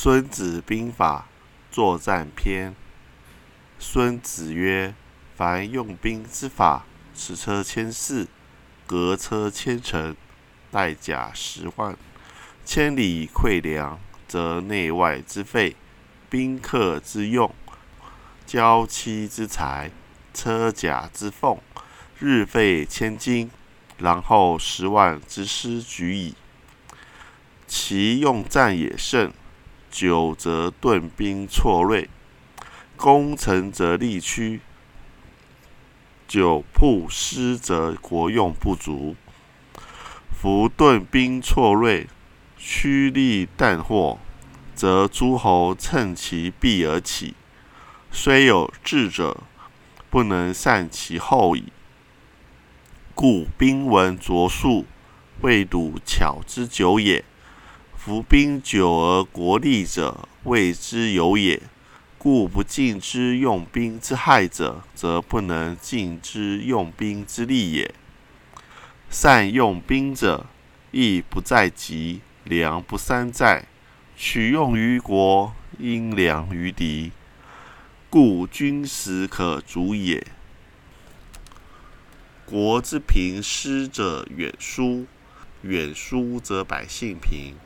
孙子兵法·作战篇。孙子曰：“凡用兵之法，驰车千驷，革车千乘，带甲十万，千里馈粮，则内外之费，宾客之用，交期之财，车甲之奉，日费千金，然后十万之师举矣。其用战也胜。”久则顿兵错锐，攻城则力屈；久铺失则国用不足。夫顿兵错锐，趋利淡获，则诸侯趁其弊而起，虽有智者，不能善其后矣。故兵闻拙术，未睹巧之久也。夫兵久而国利者，谓之有也。故不尽之用兵之害者，则不能尽之用兵之利也。善用兵者，亦不在急，粮不三在，取用于国，因粮于敌，故军食可足也。国之平师者远疏，远疏则百姓贫。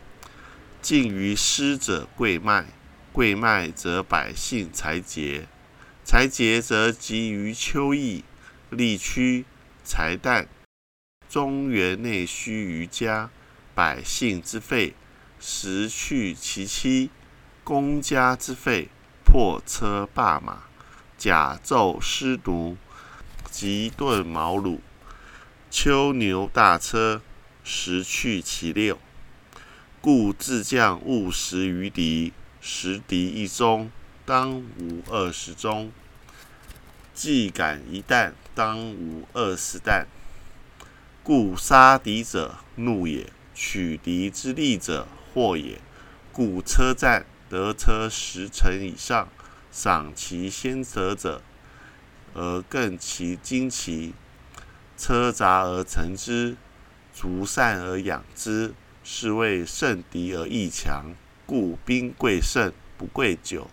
近于师者贵卖，贵卖则百姓财竭，财竭则急于秋邑，力屈财淡，中原内需于家，百姓之费，食去其妻；公家之费，破车罢马，甲胄失毒，急顿毛虏，秋牛大车，食去其六。故自将勿食于敌，食敌一中，当无二十中；既敢一担，当无二十担。故杀敌者怒也，取敌之利者祸也。故车战得车十乘以上，赏其先得者，而更其精奇；车杂而成之，卒善而养之。是谓胜敌而易强，故兵贵胜不贵久。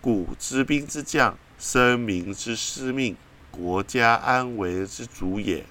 故知兵之将，生民之司命，国家安危之主也。